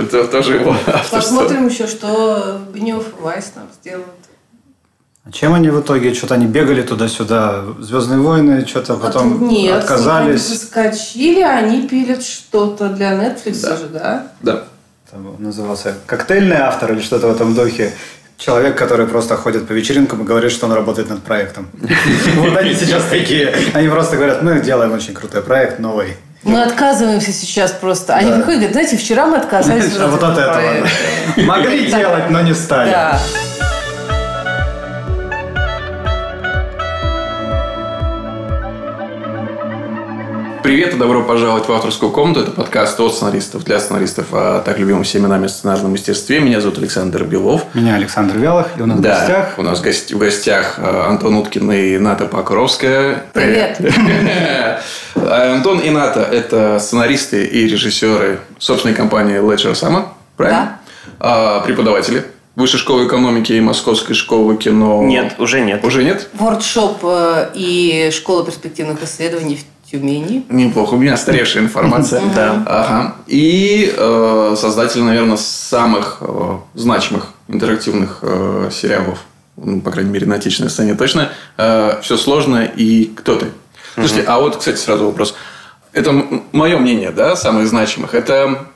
Это тоже его авторство. Посмотрим еще, что Бенев Вайс нам сделает. А чем они в итоге? Что-то они бегали туда-сюда, Звездные войны, что-то потом От- Нет, отказались. они соскочили, они пилят что-то для Netflix Да. же, да? Да. Там назывался коктейльный автор или что-то в этом духе. Человек, который просто ходит по вечеринкам и говорит, что он работает над проектом. Вот они сейчас такие. Они просто говорят, мы делаем очень крутой проект, новый. Мы отказываемся сейчас просто. Они приходят и говорят, знаете, вчера мы отказались А вот от этого. проекта». Могли делать, но не стали. Да. Привет и добро пожаловать в авторскую комнату. Это подкаст от сценаристов для сценаристов о так любимом всеми нами сценарном мастерстве. Меня зовут Александр Белов. Меня Александр Вялых, и у нас в Да, гостях у нас в гости- в гостях э, Антон Уткин и Ната Покровская. Привет. А Антон и Ната – это сценаристы и режиссеры собственной компании Ledger Sama, правильно? А, Преподаватели Высшей школы экономики и Московской школы кино. Нет, уже нет. Уже нет? Воркшоп э, и школа перспективных исследований в Тюмени. Неплохо, у меня старейшая информация. Да. Ага. И э, создатель, наверное, самых э, значимых интерактивных э, сериалов, ну, по крайней мере, на отечественной сцене точно. Все сложно и кто ты? Слушайте, а вот, кстати, сразу вопрос. Это мое мнение, да, самых значимых. Это,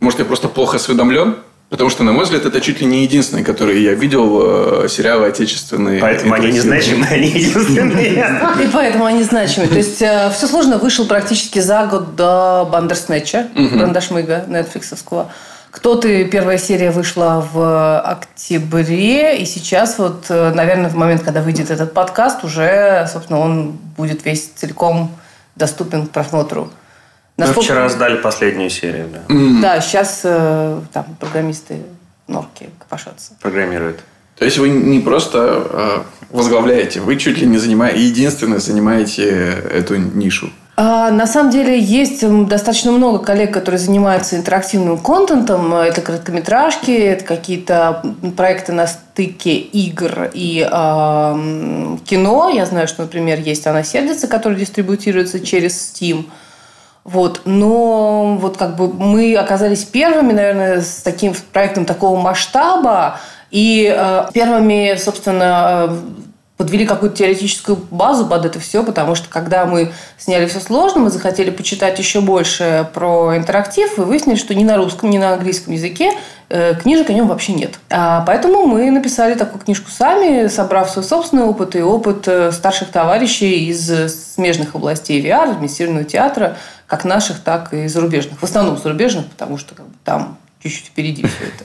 может, я просто плохо осведомлен? Потому что, на мой взгляд, это чуть ли не единственные, которые я видел э, сериалы отечественные. Поэтому они незначимые, они единственные. И поэтому они значимы. То есть все сложно вышел практически за год до Бандерснэча, Брандашмыга, нетфликсовского. Кто ты? Первая серия вышла в октябре, и сейчас вот, э, наверное, в момент, когда выйдет этот подкаст, уже, собственно, он будет весь целиком доступен к просмотру. Мы Насколько- вчера сдали последнюю серию, да. Да, сейчас э, там программисты норки копошатся. Программирует. То есть вы не просто э, возглавляете, вы чуть ли не занимаете, единственное занимаете эту нишу. А, На самом деле есть достаточно много коллег, которые занимаются интерактивным контентом. Это короткометражки, это какие-то проекты на стыке игр и м, кино. Я знаю, что, например, есть «Она сердится», который дистрибутируется через Steam. Вот. Но вот как бы мы оказались первыми, наверное, с таким проектом такого масштаба. И э, первыми, собственно, э, подвели какую-то теоретическую базу под это все, потому что когда мы сняли все сложно, мы захотели почитать еще больше про интерактив и выяснили, что ни на русском, ни на английском языке э, книжек о нем вообще нет. А, поэтому мы написали такую книжку сами, собрав свой собственный опыт и опыт э, старших товарищей из смежных областей VR, вместированного театра, как наших, так и зарубежных. В основном зарубежных, потому что как бы, там чуть-чуть впереди все это.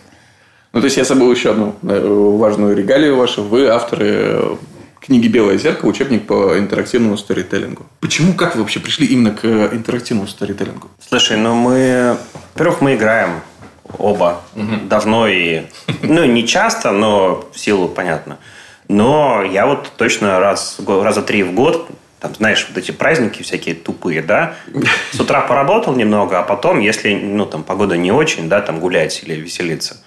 Ну, то есть я забыл еще одну э, важную регалию вашу. Вы авторы э, книги «Белое зеркало», учебник по интерактивному сторителлингу. Почему, как вы вообще пришли именно к э, интерактивному сторителлингу? Слушай, ну мы... Во-первых, мы играем оба давно и... Ну, не часто, но в силу, понятно. Но я вот точно раз, раза три в год там, знаешь, вот эти праздники всякие тупые, да, с утра поработал немного, а потом, если, ну, там, погода не очень, да, там, гулять или веселиться,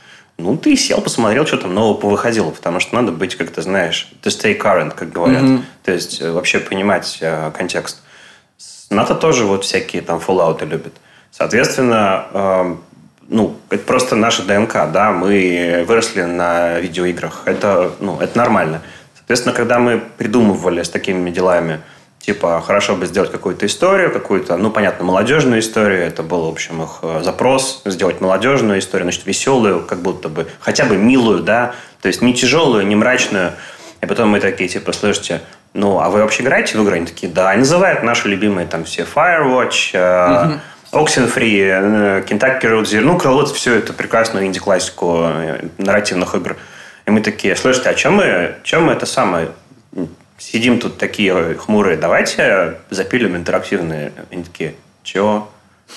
ну, ты сел, посмотрел, что там нового повыходило, потому что надо быть, как ты знаешь, to stay current, как говорят. То есть, э, вообще понимать э, контекст. НАТО тоже вот всякие там фоллауты любит. Соответственно, э, ну, это просто наша ДНК, да, мы выросли на видеоиграх, это, ну, это нормально. Соответственно, когда мы придумывали с такими делами, типа, хорошо бы сделать какую-то историю, какую-то, ну, понятно, молодежную историю, это был, в общем, их э, запрос, сделать молодежную историю, значит, веселую, как будто бы, хотя бы милую, да, то есть не тяжелую, не мрачную. И потом мы такие, типа, слушайте, ну, а вы вообще играете в игры? Они такие, да. И называют наши любимые там все Firewatch, э, Oxenfree, э, Kentucky Road Zero. Ну, вот все это прекрасную инди-классику нарративных игр. И мы такие, слушайте, а чем мы, чем мы это самое сидим тут такие хмурые, давайте запилим интерактивные. Они такие, чего?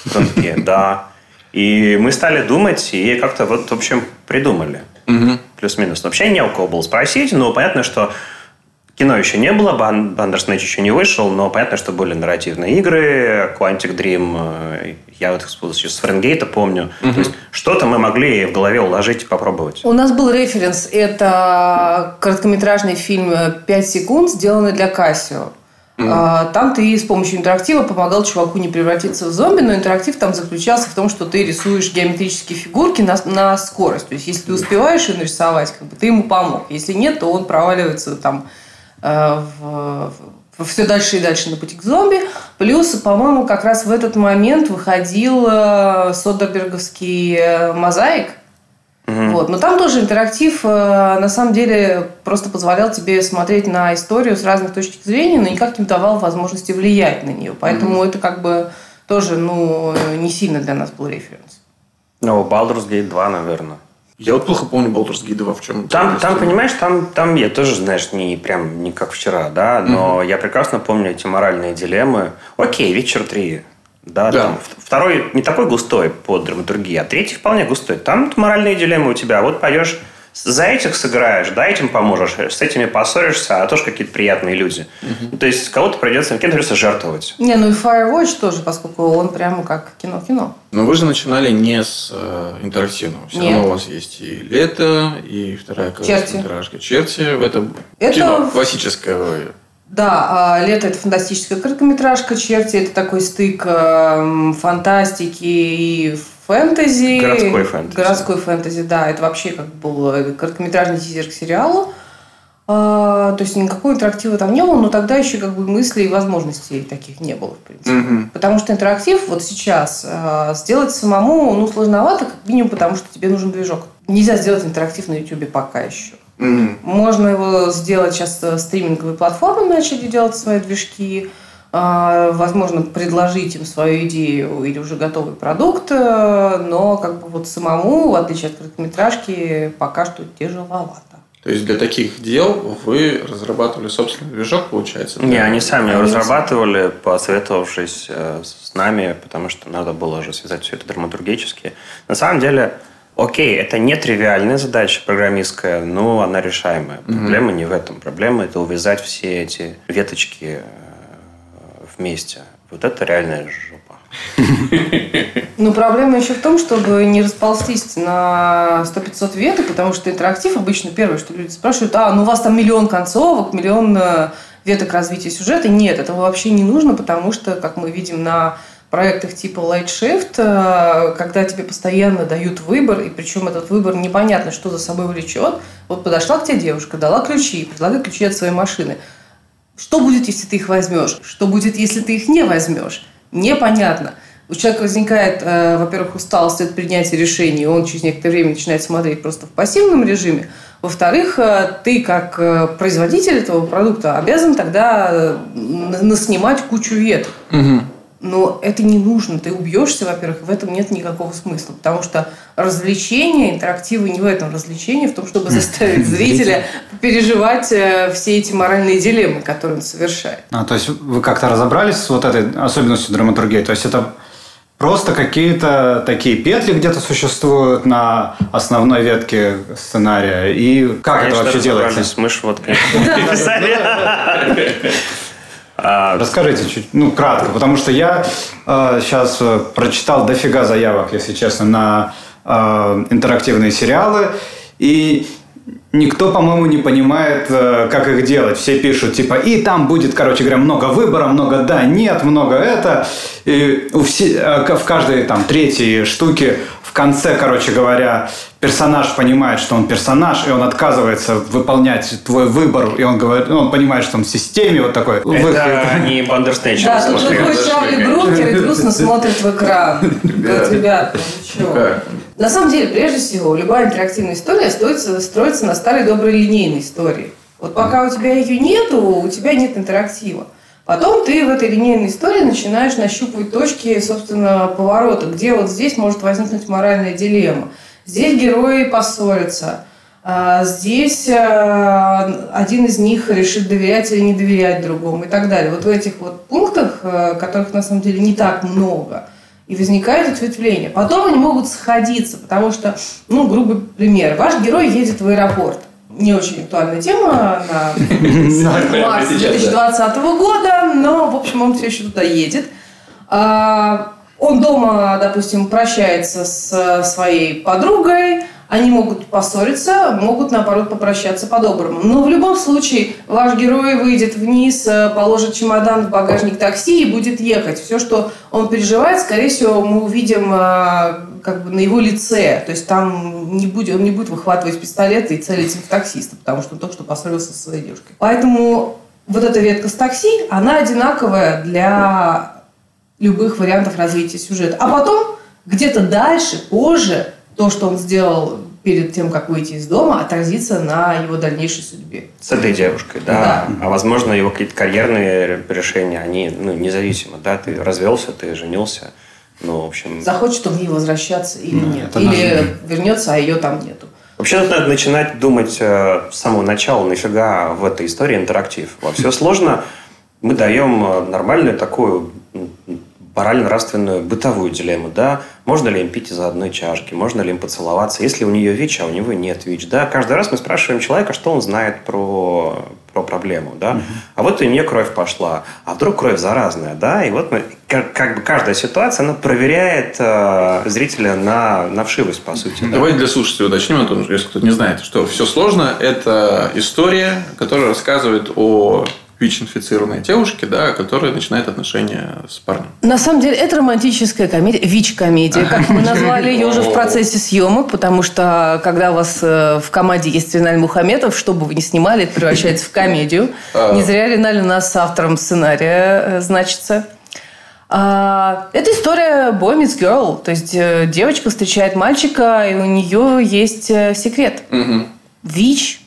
Потом такие, да. И мы стали думать, и как-то вот, в общем, придумали. Плюс-минус. Вообще не у кого было спросить, но понятно, что Кино еще не было, Bandersnatch еще не вышел, но понятно, что были нарративные игры, Quantic Dream, э, я вот еще с Фаренгейта помню. То есть что-то мы могли в голове уложить и попробовать. У нас был референс. Это короткометражный фильм «5 секунд», сделанный для Casio. А, Там ты с помощью интерактива помогал чуваку не превратиться в зомби, но интерактив там заключался в том, что ты рисуешь геометрические фигурки на, на скорость. То есть, если ты успеваешь ее нарисовать, как бы ты ему помог. Если нет, то он проваливается там э, в, в все дальше и дальше на пути к зомби. Плюс, по-моему, как раз в этот момент выходил э, Содерберговский э, мозаик. Вот. Но там тоже интерактив, э, на самом деле, просто позволял тебе смотреть на историю с разных точек зрения, но никак не давал возможности влиять на нее. Поэтому это как бы тоже ну, не сильно для нас был референс. Ну, Baldur's Gate 2, наверное. Я вот плохо помню Baldur's Gate 2 в чем. Там, там, понимаешь, там, там я тоже, знаешь, не прям не как вчера, да, но я прекрасно помню эти моральные дилеммы. Окей, вечер 3. Да, Да. там второй не такой густой по драматургии, а третий вполне густой. Там моральные дилеммы у тебя. Вот пойдешь за этих сыграешь, да, этим поможешь, с этими поссоришься, а тоже какие-то приятные люди. Ну, То есть кого-то придется, кем-то придется жертвовать. Не, ну и Firewatch тоже, поскольку он прямо как кино-кино. Но вы же начинали не с э, интерактивного. Все Нет. равно у вас есть и лето, и вторая короткометражка. Черти. Это, Это кино классическое. Да, а «Лето» – это фантастическая короткометражка, «Черти» – это такой стык эм, фантастики и фэнтези. Городской фэнтези. Городской фэнтези, да. Это вообще как был э, короткометражный тизер к сериалу. А, то есть никакого интерактива там не было, но тогда еще как бы мыслей и возможностей таких не было, в принципе. Мгм. Потому что интерактив вот сейчас э, сделать самому ну, сложновато, как минимум потому, что тебе нужен движок. Нельзя сделать интерактив на YouTube пока еще. Мгм. Можно его сделать сейчас э, стриминговые платформы начали делать свои движки. А, Возможно, предложить им свою идею или уже готовый продукт, э, но как бы вот самому, в отличие от короткометражки, пока что тяжеловато. То есть для таких дел вы разрабатывали собственный движок, получается? Не, они сами его Они разрабатывали, посоветовавшись э, с нами, потому что надо было же связать все это драматургически. На самом деле, окей, это не тривиальная задача программистская, но она решаемая. Проблема не в этом. Проблема – это увязать все эти веточки вместе. Вот это реальная жопа. Но проблема еще в том, чтобы не расползтись на 100-500 веток, потому что интерактив обычно первое, что люди спрашивают, а, ну у вас там миллион концовок, миллион э, веток развития сюжета. Нет, этого вообще не нужно, потому что, как мы видим на проектах типа Light Shift, э, когда тебе постоянно дают выбор, и причем этот выбор непонятно, что за собой влечет. Вот подошла к тебе девушка, дала ключи, предлагает ключи от своей машины. Что будет, если ты их возьмешь? Что будет, если ты их не возьмешь? Непонятно. У человека возникает, э, во-первых, усталость от принятия решений, и он через некоторое время начинает смотреть просто в пассивном режиме. Во-вторых, э, ты как э, производитель этого продукта обязан тогда э, наснимать кучу веток. Мгм. Но это не нужно. Ты убьешься, во-первых, в этом нет никакого смысла. Потому что развлечение, интерактивы не в этом развлечении, в том, чтобы заставить зрителя переживать э, все эти моральные дилеммы, которые он совершает. А, то есть вы как-то разобрались с вот этой особенностью драматургии? То есть это просто какие-то такие петли где-то существуют на основной ветке сценария? И как это вообще делается? Мы ж вот писали. А, Расскажите чуть, ну, кратко, потому что я сейчас прочитал дофига заявок, если честно, на э, интерактивные сериалы, и никто, по-моему, не понимает, э, как их делать. Все пишут, типа, и там будет, короче говоря, много выбора, много да, нет, много это. И у все, э, в каждой там третьей штуке конце, короче говоря, персонаж понимает, что он персонаж, и он отказывается выполнять твой выбор, и он говорит, ну, он понимает, что он в системе вот такой. Это не Бандерснэч. Да, тут такой Чарли Брукер и грустно смотрит в экран. Говорит, ребят, ну? На самом деле, прежде всего, любая интерактивная история строится, строится на старой доброй линейной истории. Вот пока у тебя ее нету, у тебя нет интерактива. Потом ты в этой линейной истории начинаешь нащупывать точки, собственно, поворота, где вот здесь может возникнуть моральная дилемма. Здесь герои поссорятся. А Здесь а, один из них решит доверять или не доверять другому и так далее. Вот в этих вот пунктах, э, которых на самом деле не так много, и возникает ответвление. Потом они могут сходиться, потому что, ну, грубый пример. Ваш герой едет в аэропорт. Не очень актуальная тема на марс 2020 года, но, в общем, он все еще туда едет. А, Он дома, допустим, прощается с своей подругой, Они могут поссориться, могут, наоборот, попрощаться по-доброму. Но в любом случае ваш герой выйдет вниз, э, положит чемодан в багажник такси и будет ехать. Все, что он переживает, скорее всего, мы увидим э, как бы на его лице. То есть там не будет, он не будет выхватывать пистолет и целить в таксиста, потому что он только что поссорился со своей девушкой. Поэтому вот эта ветка с такси, она одинаковая для любых вариантов развития сюжета. А потом, где-то дальше, позже, то, что он сделал перед тем, как выйти из дома, отразится на его дальнейшей судьбе. С этой девушкой, да. да. А возможно, его какие-то карьерные решения, они ну, независимы. Да, ты развелся, ты женился. Ну, в общем... Захочет он ей возвращаться или ну, нет. Или наш... вернется, а ее там нету. Вообще тут надо начинать думать э, с самого начала, нафига в этой истории интерактив. Во все сложно. Мы даем э, нормальную такую морально-нравственную бытовую дилемму, да, можно ли им пить из одной чашки, можно ли им поцеловаться, если у нее ВИЧ, а у него нет ВИЧ, да, каждый раз мы спрашиваем человека, что он знает про, про проблему, да, угу. а вот у нее кровь пошла, а вдруг кровь заразная, да, и вот мы, как, как бы каждая ситуация, она проверяет э, зрителя на, на вшивость, по сути. Давайте для слушателей уточним, Антон, если кто-то не знает, что все сложно, это история, которая рассказывает о ВИЧ-инфицированной девушки, да, которая начинает отношения с парнем. На самом деле, это романтическая комедия, ВИЧ-комедия, как мы назвали ее уже в процессе съемок, потому что, когда у вас э, в команде есть Риналь Мухаметов, что бы вы ни снимали, это превращается в комедию. А. Не зря Риналь у нас с автором сценария э, значится. А, это история boy meets girl. То есть э, девочка встречает мальчика, и у нее есть секрет. ВИЧ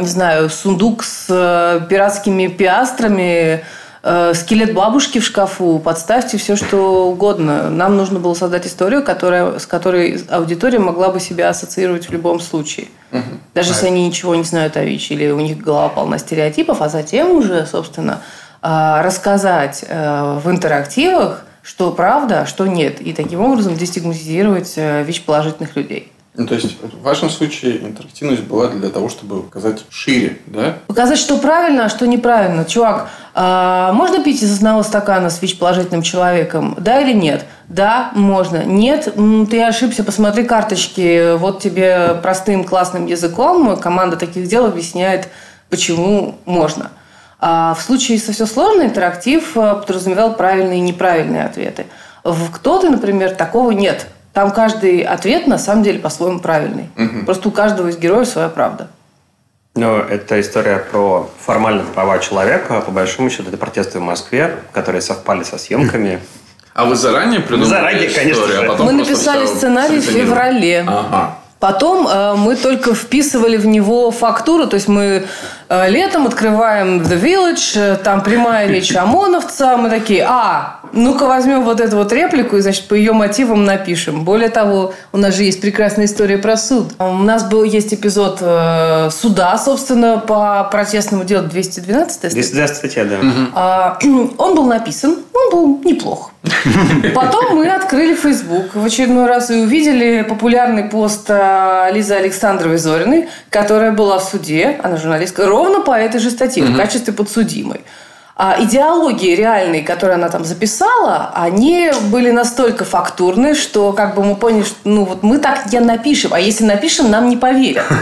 не знаю, сундук с э, пиратскими пиастрами, э, скелет бабушки в шкафу, подставьте все, что угодно. Нам нужно было создать историю, которая, с которой аудитория могла бы себя ассоциировать в любом случае. Угу. Даже если они ничего не знают о ВИЧ, или у них голова полна стереотипов, а затем уже, собственно, а, рассказать э, в интерактивах, что правда, а что нет. И таким образом дестигматизировать ВИЧ-положительных людей. Ну, то есть, в вашем случае интерактивность была для того, чтобы показать шире, да? Показать, что правильно, а что неправильно. Чувак, а можно пить из одного стакана с ВИЧ-положительным человеком? Да или нет? Да, можно. Нет, ты ошибся, посмотри карточки. Вот тебе простым классным языком команда таких дел объясняет, почему можно. А в случае со все сложно интерактив э, подразумевал правильные и неправильные ответы. В кто-то, например, такого нет. Там каждый ответ на самом деле по-своему правильный. Угу. Просто у каждого из героев своя правда. Ну, это история про формальные права человека. А по большому счету, это протесты в Москве, которые совпали со съемками. А вы заранее придумали Заранее, историю, конечно же. А потом Мы написали сценарий в феврале. Ага. Потом э, мы только вписывали в него фактуру, то есть мы летом открываем The Village, э, там прямая речь ОМОНовца, мы такие, а, ну-ка возьмем вот эту вот реплику и, значит, по ее мотивам напишем. Более того, у нас же есть прекрасная история про суд. У нас был, есть эпизод э, суда, собственно, по протестному делу 212 212 статья, да. А, он был написан, он был неплох. Потом мы открыли Facebook в очередной раз и увидели популярный пост э, Лизы Александровой Зориной, которая была в суде, она журналистка, ровно по этой же статье, в качестве подсудимой. А идеологии реальные, которые она там записала, они были настолько фактурны, что как бы мы поняли, что ну вот мы так не напишем, а если напишем, нам не поверят.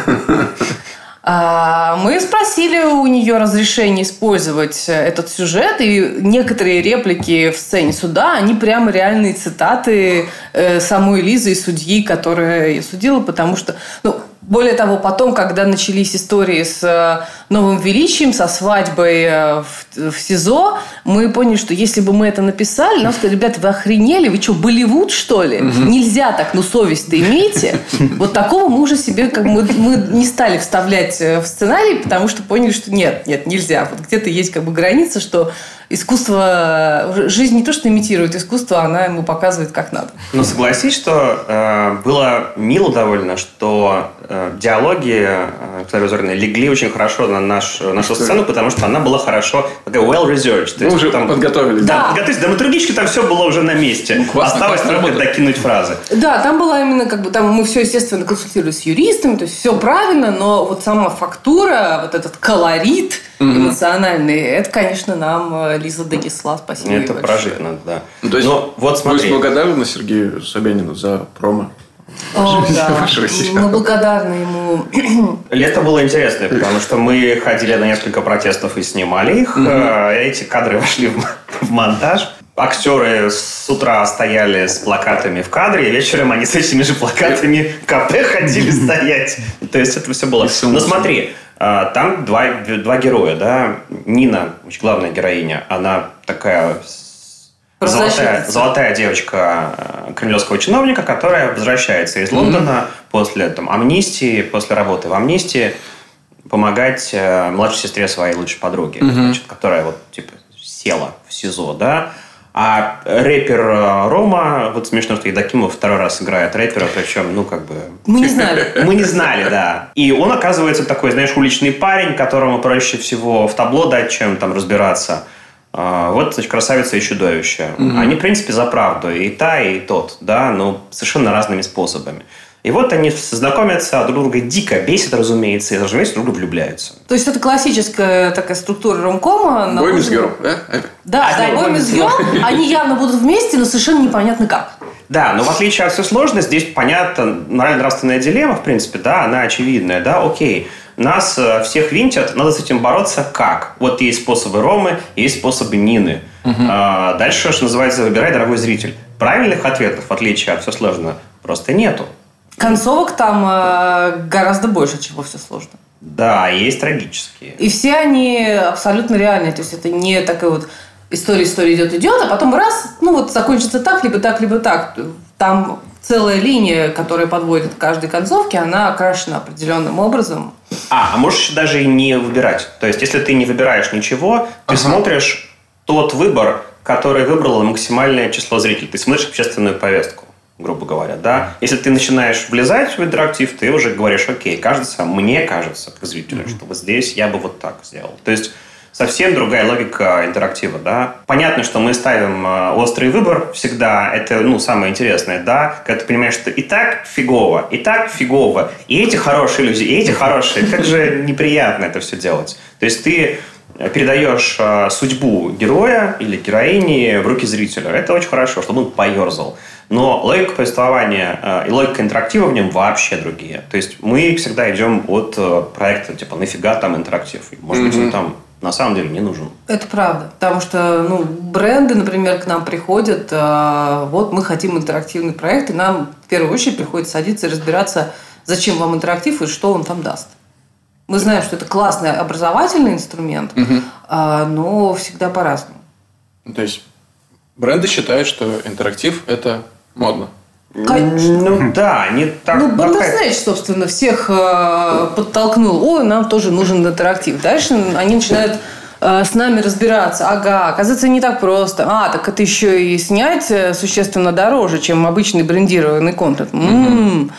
А, мы спросили у нее разрешение использовать этот сюжет, и некоторые реплики в сцене суда, они прямо реальные цитаты э, самой Лизы и судьи, которая судила, потому что, ну, более того, потом, когда начались истории с э, новым величием, со свадьбой э, в, в СИЗО, мы поняли, что если бы мы это написали, нам сказали, ребята, вы охренели, вы что, Болливуд, что ли? Угу. Нельзя так, ну совесть-то имейте. Вот такого мы уже себе, как мы, мы не стали вставлять э, в сценарий, потому что поняли, что нет, нет, нельзя. Вот где-то есть как бы граница, что искусство, жизнь не то, что имитирует искусство, она ему показывает, как надо. Ну, согласись, что э, было мило довольно, что э, диалоги э, Зориной легли очень хорошо на наш, нашу сцену, потому что она была хорошо, такая well-researched. Мы уже там подготовились. Да, да. подготовились. Драматургически там все было уже на месте. Ну, классно, Осталось классно только докинуть фразы. Да, там была именно как бы, там мы все, естественно, консультировались с юристами, то есть все правильно, но вот сама фактура, вот этот колорит, mm-hmm. эмоциональный. Это, конечно, нам э, Лиза донесла. Спасибо Это прожить надо, да. Ну, то есть, Но, вот смотри. Вы благодарны Сергею Собянину за промо? О, да. Мы благодарны ему. Лето было интересное, потому что мы ходили на несколько протестов и снимали их. Э, Эти кадры вошли в, в монтаж. Актеры с утра стояли с плакатами в кадре, и вечером они с этими же плакатами в кафе ходили стоять. То есть это все было. Но смотри, там два, два героя, да. Нина, главная героиня, она такая золотая, золотая девочка э, кремлевского чиновника, которая возвращается из Лондона после там, амнистии, после работы в амнистии, помогать э, младшей сестре своей лучшей подруги, значит, которая вот типа села в СИЗО, да. А рэпер э, Рома, вот смешно, что Едакимов второй раз играет рэпера, причем, ну, как бы... Мы не знали. Мы не знали, да. И он оказывается такой, знаешь, уличный парень, которому проще всего в табло дать, чем там разбираться. А, Вот, значит, красавица и чудовище. Они, в принципе, за правду. И та, и тот, да, но совершенно разными способами. И вот они знакомятся, друг друга дико бесит, разумеется, и, разумеется, друг друга влюбляются. То есть это классическая такая структура ромкома. на Бой мисс Герл, да? Да, да, Они Бой Boy мисс Girl, они явно будут вместе, но совершенно непонятно как. Да, но в отличие от все сложно, здесь понятно, морально-нравственная дилемма, в принципе, да, она очевидная, да, окей. Нас э, всех винтят, надо с этим бороться как? Вот есть способы Ромы, есть способы Нины. А, дальше, что называется, выбирай, дорогой зритель. Правильных ответов, в отличие от все сложно, просто нету. Концовок там э, гораздо больше, чем во все сложно. Да, есть трагические. И все они абсолютно реальные. То есть это не такая вот история, история идет, идет, а потом раз, ну вот закончится так, либо так, либо так. Там целая линия, которая подводит к каждой концовке, она окрашена определенным образом. А, а можешь еще даже и не выбирать. То есть, если ты не выбираешь ничего, ты смотришь тот выбор, который выбрало максимальное число зрителей. Ты смотришь общественную повестку, грубо говоря, да. Если ты начинаешь влезать в интерактив, ты уже говоришь, окей, кажется, мне кажется, как зрителю, что вот здесь я бы вот так сделал. То есть, совсем другая логика интерактива, да. Понятно, что мы ставим э, острый выбор всегда, это, ну, самое интересное, да, когда ты понимаешь, что и так фигово, и так фигово, и эти хорошие люди, и эти хорошие, как же неприятно это все делать. То есть ты передаешь э, судьбу героя или героини в руки зрителя. Это очень хорошо, чтобы он поерзал. Но логика повествования э, и логика интерактива в нем вообще другие. То есть мы всегда идем от э, проекта, типа, нафига там интерактив? Может быть, он там на самом деле не нужен. Это правда. Потому что ну, бренды, например, к нам приходят, а, вот мы хотим интерактивный проект, и нам в первую очередь приходится садиться и разбираться, зачем вам интерактив и что он там даст. Мы знаем, что это классный образовательный инструмент, а, но всегда по-разному. Ну, То есть бренды считают, что интерактив – это модно. Конечно. Ну да, не так. Ну, Бандерснэч, собственно, всех э, подтолкнул. Ой, нам тоже нужен интерактив. Дальше они начинают э, с нами разбираться. Ага, оказывается, не так просто. А, так это еще и снять существенно дороже, чем обычный брендированный контент. М.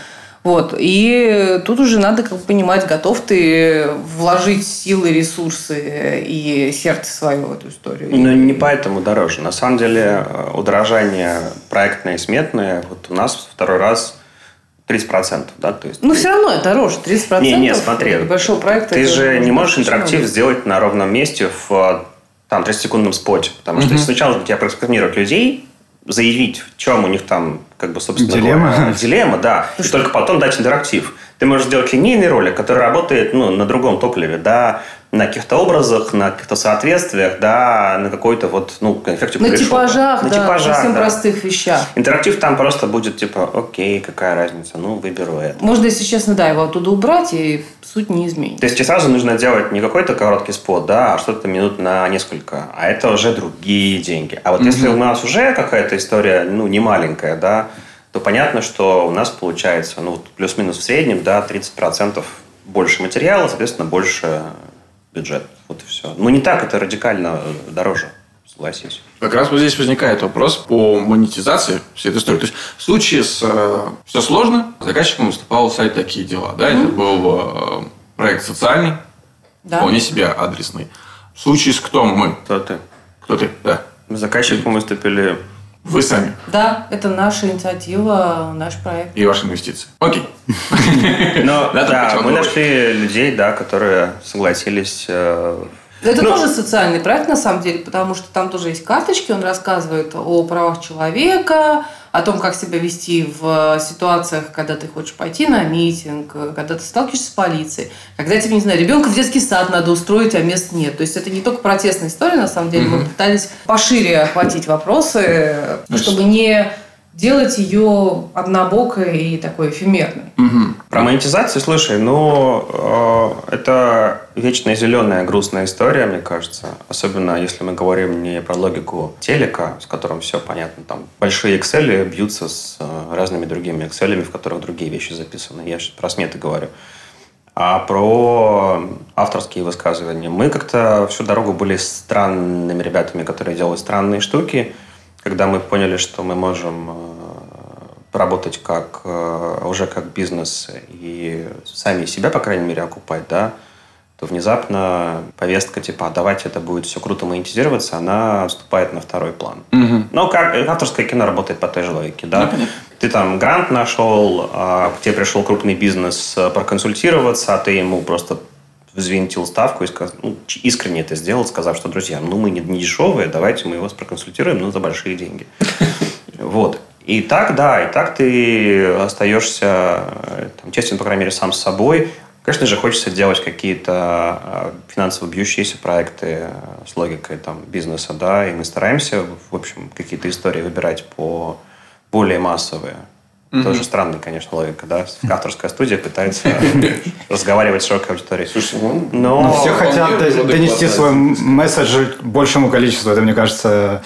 Вот. И тут уже надо как бы понимать, готов ты вложить силы, ресурсы и сердце свое в эту историю. Ну, не поэтому дороже. На самом деле, э, удорожание проектное и сметное, вот у нас второй раз 30%, да, то есть... Ну, все равно это дороже. 30% Не, не, смотри. большого проекта. Ты же не можешь много. интерактив сделать на ровном месте в э, там 30-секундном споте. Потому что если сначала нужно тебя просканировать людей, заявить, в чем у них там, как бы, собственно Дилемма. говоря, дилемма, да, и только потом дать интерактив. Ты можешь сделать линейный ролик, который работает ну, на другом топливе, да, на каких-то образах, на каких-то соответствиях, да, на какой-то вот, ну, эффекте На кореша. типажах, на да, типажах, совсем да. простых вещах. Интерактив там просто будет типа, окей, какая разница, ну, выберу это. Можно, если честно, да, его оттуда убрать, и суть не изменится. То есть тебе сразу нужно делать не какой-то короткий спот, да, а что-то минут на несколько. А это уже другие деньги. А вот если у нас уже какая-то история, ну, не маленькая, да, то понятно, что у нас получается, ну, вот плюс-минус в среднем, да, 30% больше материала, соответственно, больше бюджет. Вот и все. Ну, не так это радикально дороже, согласись. Как раз вот здесь возникает вопрос по монетизации всей этой истории. То есть в случае с э, «Все сложно» заказчиком выступал сайт «Такие дела». Да, это был э, проект социальный, Да? вполне себе адресный. В случае с «Кто мы?» Кто ты? Кто ты? Да. Заказчиком выступили Вы сами Да, это наша инициатива, наш проект. и ваши инвестиции. Окей. Но, Да, да, мы нашли людей, да, которые согласились э, Это Ну- тоже социальный проект, на самом деле, потому что там тоже есть карточки, он рассказывает о правах человека, о том, как себя вести в ситуациях, когда ты хочешь пойти на митинг, когда ты сталкиваешься с полицией, когда тебе, не знаю, ребенка в детский сад надо устроить, а мест нет. То есть это не только протестная история, на самом деле. Мы пытались пошире охватить вопросы, чтобы не делать ее однобокой и такой эфемерной. Мгм. Про монетизацию, слушай, ну, э, это вечная зеленая грустная история, мне кажется. Особенно если мы говорим не про логику телека, с которым все понятно. Там большие Excel бьются с э, разными другими Excel, в которых другие вещи записаны. Я сейчас про сметы говорю. А про авторские высказывания. Мы как-то всю дорогу были странными ребятами, которые делают странные штуки. Когда мы поняли, что мы можем э, поработать как, э, уже как бизнес и сами себя, по крайней мере, окупать, да, то внезапно повестка типа «А давайте это будет все круто монетизироваться, она отступает на второй план. Мгм. Ну, как авторское кино работает по той же логике, да? Ну. Ты там грант нашел, а к тебе пришел крупный бизнес э, проконсультироваться, а ты ему просто взвинтил ставку и сказ- ну, искренне это сделал, сказав, что, друзья, ну, мы не, не дешевые, давайте мы вас проконсультируем, но за большие деньги. Вот. И так, да, и так ты остаешься э, там, честен, по крайней мере, сам с собой. Конечно же, хочется делать какие-то э, финансово бьющиеся проекты э, с логикой там, бизнеса, да, и мы стараемся, в общем, какие-то истории выбирать по более массовые. Тоже странная, конечно, логика, да? Авторская студия пытается разговаривать с широкой аудиторией. Слушай, ну, Но Но все хотят донести свой месседж большему количеству. Это, мне кажется,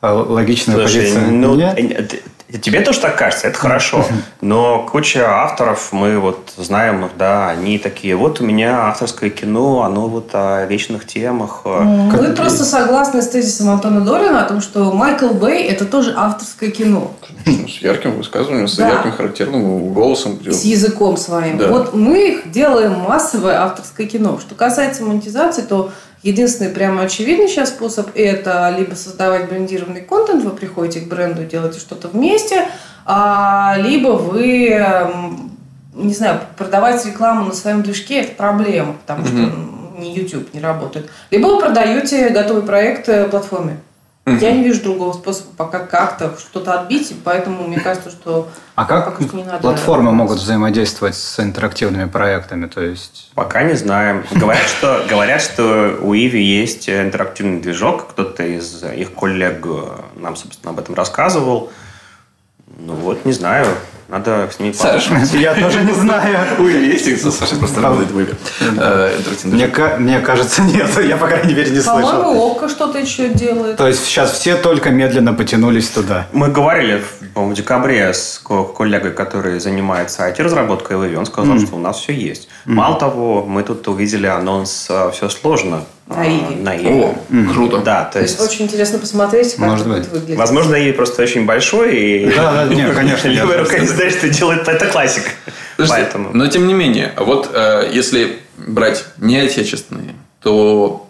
э, логичная Слушай, позиция. ну, Нет? Т- тебе тоже так кажется, это хорошо. Но куча авторов, мы вот знаем их, да, они такие, вот у меня авторское кино, оно вот о вечных темах. э, Мы просто согласны с тезисом Антона Долина о том, что Майкл Бэй – это тоже авторское кино. ну, с ярким высказыванием, с Да. ярким характерным голосом. с языком своим. Да. Вот мы их делаем массовое авторское кино. Что касается монетизации, то единственный прямо очевидный сейчас способ – это либо создавать брендированный контент, вы приходите к бренду делаете что-то вместе, а, либо вы, не знаю, продавать рекламу на своем движке – это проблема, потому что м, ни YouTube не работает. Либо вы продаете готовый проект э, платформе. Я не вижу другого способа пока как-то что-то отбить, и поэтому мне кажется, что А как пока что не надо платформы могут взаимодействовать с интерактивными проектами? То есть Пока не знаем. Говорят, что, говорят, что у Иви есть интерактивный движок. Кто-то из их коллег нам, собственно, об этом рассказывал. Ну вот, не знаю. Надо с ними Саш, я тоже не знаю. Есть их, Саша просто работает выбор. Э, Мне, ка- мне кажется, нет. Я, по крайней мере, не По-моему, слышал. Ока что-то еще делает. То есть сейчас все только медленно потянулись туда. Мы говорили, по-моему, в декабре с ко- коллегой, который занимается IT-разработкой в Иви, он сказал, что у нас все есть. Мало того, мы тут увидели анонс «Все сложно». На а, Иви. На Иви. О, круто. Да, то есть очень интересно посмотреть, как Может это быть. будет выглядеть. возможно, Иви просто очень большой, и Да, да, нет, конечно, левая рука не знает, что делает, это классика. Подожди, Поэтому... Но тем не менее, вот э, если брать не отечественные, то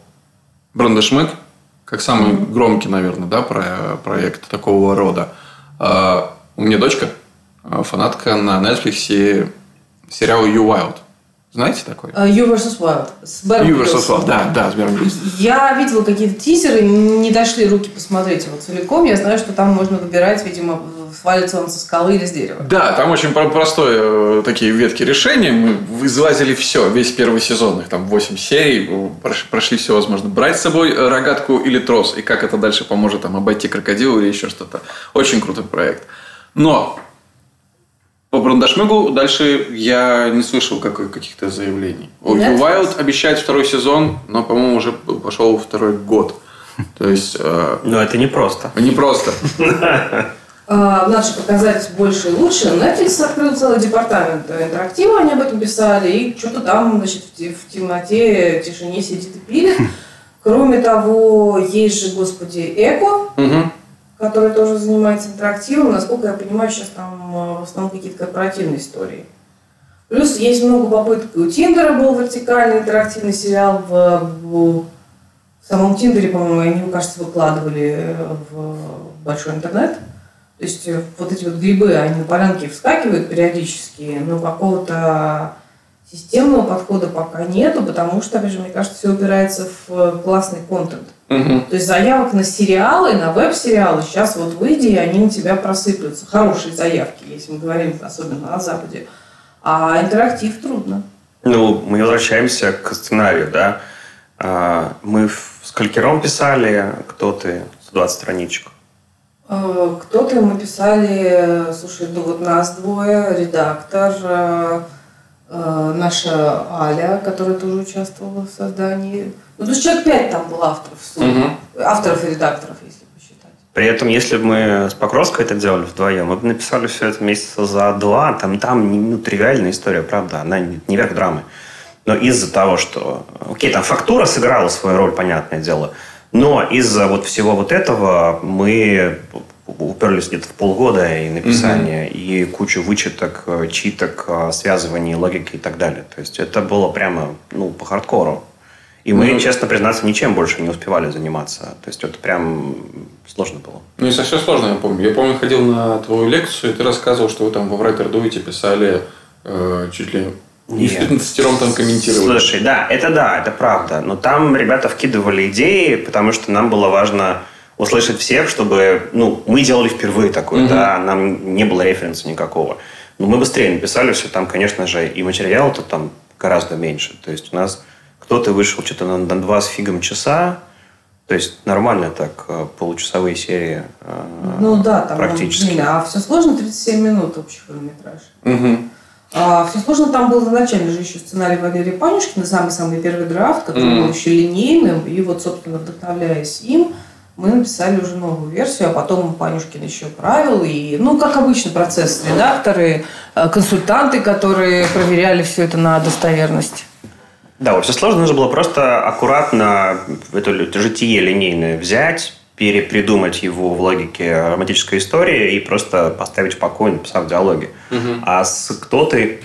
Брандешмык, как самый громкий, наверное, да, про- проект такого рода. Э, у меня дочка, э, фанатка на Netflix сериала You Wild. Знаете такой? Э, You vs. Wild. С Бэром You vs. Wild, да, да, с Бэром Брюсом. Я видела какие-то тизеры, не дошли руки посмотреть его целиком. Я знаю, что там можно выбирать, видимо, свалится он со скалы или с дерева. Да, там очень про- простое э, такие ветки решения. Мы излазили все, весь первый сезон, их там 8 серий, прош- прошли все возможно. Брать с собой э, рогатку или трос, и как это дальше поможет там обойти крокодила или еще что-то. Очень крутой проект. Но по Брандашмыгу дальше я не слышал каких-то заявлений. У Netflix? Wild обещает второй сезон, но, по-моему, уже пошел второй год. То есть, э, Но это не просто. не просто. А, Надо же показать больше и лучше. Netflix открыл целый департамент интерактива, они об этом писали, и что-то там, значит, в те- в темноте, в тишине сидит и пилит. Кроме того, есть же, господи, Эко. Который тоже занимается интерактивом. Насколько я понимаю, сейчас там э, в основном какие-то корпоративные истории. Плюс есть много попыток. У Тиндера был вертикальный интерактивный сериал в, в самом Тиндере, по-моему, они, мне кажется, выкладывали э, в большой интернет. То есть э, вот эти вот грибы, они на полянке вскакивают периодически, но какого-то Системного подхода пока нету, потому что, опять же, мне кажется, все упирается в классный контент. Мгм. То есть заявок на сериалы, на веб-сериалы сейчас вот выйди, и они у тебя просыплются. Хорошие заявки, если мы говорим особенно на Западе. А интерактив трудно. Ну, мы возвращаемся к сценарию, да. А, Мы с калькером писали, кто ты, 120 страничек. Э, Кто-то мы писали, слушай, ну вот нас двое, редактор, э, э, наша Аля, которая тоже участвовала в создании. Ну, то есть человек пять там было авторов. Мгм. авторов и редакторов, если посчитать. При этом, если бы мы с Покровской это делали вдвоем, мы бы написали все это месяца за два. Там, там ну, тривиальная история, правда, она не, не верх драмы. Но из-за того, что... Окей, там фактура сыграла свою роль, понятное дело. Но из-за вот всего вот этого мы уперлись где-то в полгода и написание, и кучу вычеток, э, читок, э, связываний, логики и так далее. То есть это было прямо, ну, по хардкору. И мы, Ну, честно признаться, ничем больше не успевали заниматься. То есть это прям сложно было. Ну, и совсем сложно, я помню. Я помню, ходил на твою лекцию, и ты рассказывал, что вы там во Writer Duet писали э, чуть ли не с Нет. 15 там комментировали. Слушай, да, это да, это правда. Но там ребята вкидывали идеи, потому что нам было важно услышать всех, чтобы... Ну, мы делали впервые такое, Мгм. да, нам не было референса никакого. Но мы быстрее написали все, там, конечно же, и материала-то там гораздо меньше. То есть у нас кто-то вышел что-то на, на два с фигом часа, то есть нормально так, э, получасовые серии. э, Ну да, там практически. блин, а все сложно 37 минут общий хронометраж. Мгм. А, все сложно там был изначально же еще сценарий Валерия Панюшкина, самый-самый первый драфт, который Мгм. был еще линейным, и вот, собственно, вдохновляясь им, мы написали уже новую версию, а потом Панюшкин еще правил, и, ну, как обычно, процесс, редакторы, э, консультанты, которые проверяли все это на достоверность. Да, все сложно, нужно было просто аккуратно это житие линейное взять, перепридумать его в логике романтической истории и просто поставить спокойно, написав диалоги. А с кто ты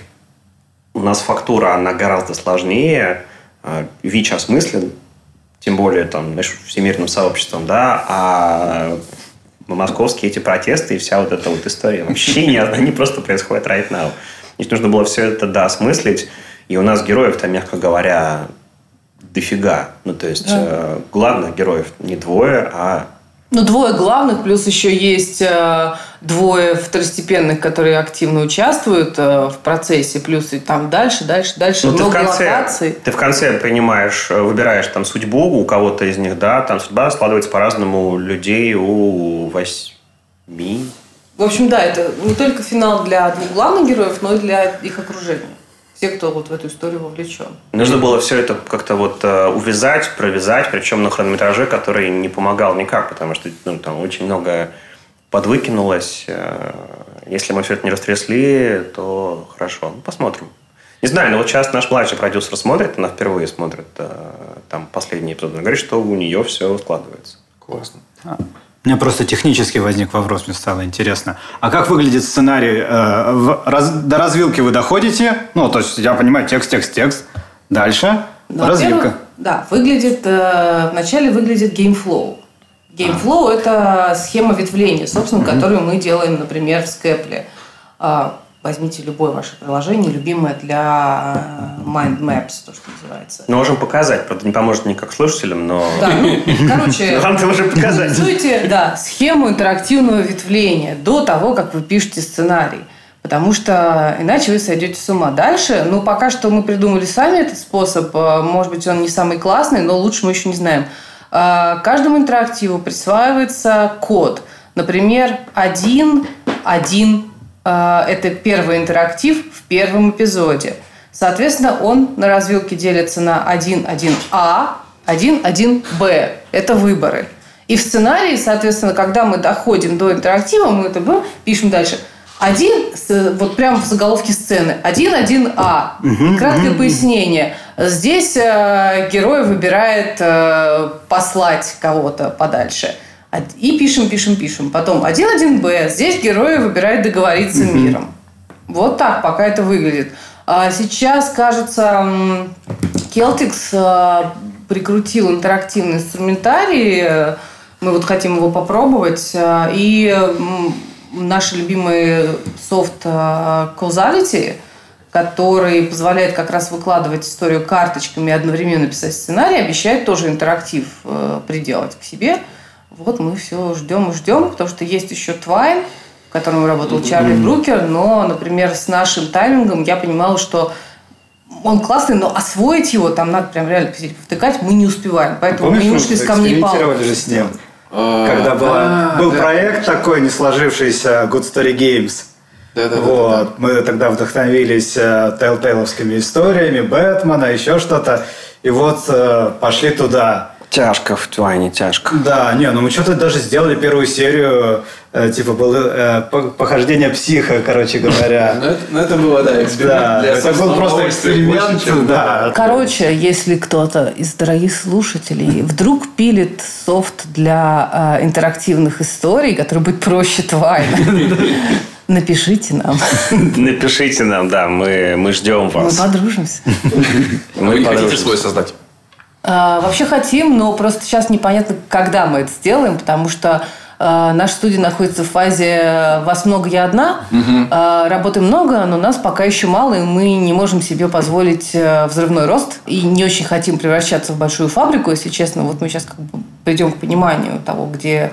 у нас фактура, она гораздо сложнее, э, ВИЧ осмыслен, тем более там, знаешь, всемирным сообществом, да, а московские эти протесты и вся вот эта вот история вообще не, они просто происходят right now. Здесь нужно было все это, да, осмыслить, и у нас героев там, мягко говоря, дофига. Ну, то есть, Да. э, главных героев не двое, а Ну, двое главных, плюс еще есть э, двое второстепенных, которые активно участвуют э, в процессе, плюс и там дальше, дальше, дальше Ну, ты в, много конце, локаций. ты в конце принимаешь, э, выбираешь там судьбу у кого-то из них, да, там судьба складывается по-разному у людей, у восьми. В общем, да, это не только финал для двух главных героев, но и для их окружения. Все, кто вот в эту историю вовлечен. Нужно было все это как-то вот э, увязать, провязать, причем на хронометраже, который не помогал никак, потому что ну, там очень много подвыкинулось. Э, Если мы все это не растрясли, то хорошо. Ну, посмотрим. Не знаю, но вот сейчас наш младший продюсер смотрит, она впервые смотрит э, там последний эпизод. Она говорит, что у нее все складывается. Классно. У меня просто технически возник вопрос, мне стало интересно. А как выглядит сценарий? Э, в- раз- до развилки вы доходите? Ну, то есть, я понимаю, текст, текст, текст. Дальше Ну, развилка. Да, выглядит, э, вначале выглядит game flow. Game flow – это схема ветвления, собственно, которую мы делаем, например, в Scapple. А, Возьмите любое ваше приложение, любимое для э, Mind Maps, то, что называется. Мы можем показать, правда, не поможет никак слушателям, но... Да, ну, короче, Вам ты можем показать. Реализуйте, да, схему интерактивного ветвления до того, как вы пишете сценарий. Потому что иначе вы сойдете с ума. Дальше, ну, пока что мы придумали сами этот способ. э, Может быть, он не самый классный, но лучше мы еще не знаем. Э, Каждому интерактиву присваивается код. Например, 1, 1 э, это первый интерактив в первом эпизоде. Соответственно, он на развилке делится на 1, 1А, 1, 1Б. Это выборы. И в сценарии, соответственно, когда мы доходим до интерактива, мы это б- пишем дальше. Один, вот прямо в заголовке сцены, один, один А. И краткое пояснение. Здесь э, герой выбирает э, послать кого-то подальше. Од- И пишем, пишем, пишем. Потом один, один Б. Здесь герой выбирает договориться миром. Вот так пока это выглядит. А сейчас, кажется, Celtics э, прикрутил интерактивный инструментарий. Э, Мы вот хотим его попробовать. Э, И наш любимый софт э, Causality который позволяет как раз выкладывать историю карточками и одновременно писать сценарий, обещает тоже интерактив э, приделать к себе. Вот мы все ждем и ждем, потому что есть еще Twine, в котором работал Чарли Брукер, но, например, с нашим таймингом я понимала, что он классный, но освоить его там надо прям реально втыкать, мы не успеваем. Поэтому Помнишь, мы не ушли с камней палок. же с ним. Когда была, А, был да. проект такой, не сложившийся, Good Story Games. Да-да-да. Вот. Мы тогда вдохновились э, телтейловскими историями, Бэтмена, еще что-то. И вот э, пошли туда. Тяжко в Твайне, тяжко. Да, не, ну мы что-то даже сделали первую серию, э, типа было э, по- похождение психа, короче говоря. Ну, это, ну, это было, да, эксперимент. Да, для это был просто эксперимент, чем- да. Короче, если кто-то из дорогих слушателей вдруг пилит софт для э, интерактивных историй, который будет проще Твайна, напишите нам. Напишите нам, да, мы, мы ждем Мы вас. подружимся. Вы не хотите свой создать? А, Вообще хотим, но просто сейчас непонятно, когда мы это сделаем, потому что э, наша студия находится в фазе «вас много, я одна». Э, Работы много, но нас пока еще мало, и мы не можем себе позволить э, взрывной рост. И не очень хотим превращаться в большую фабрику, если честно. Вот мы сейчас как бы придем к пониманию того, где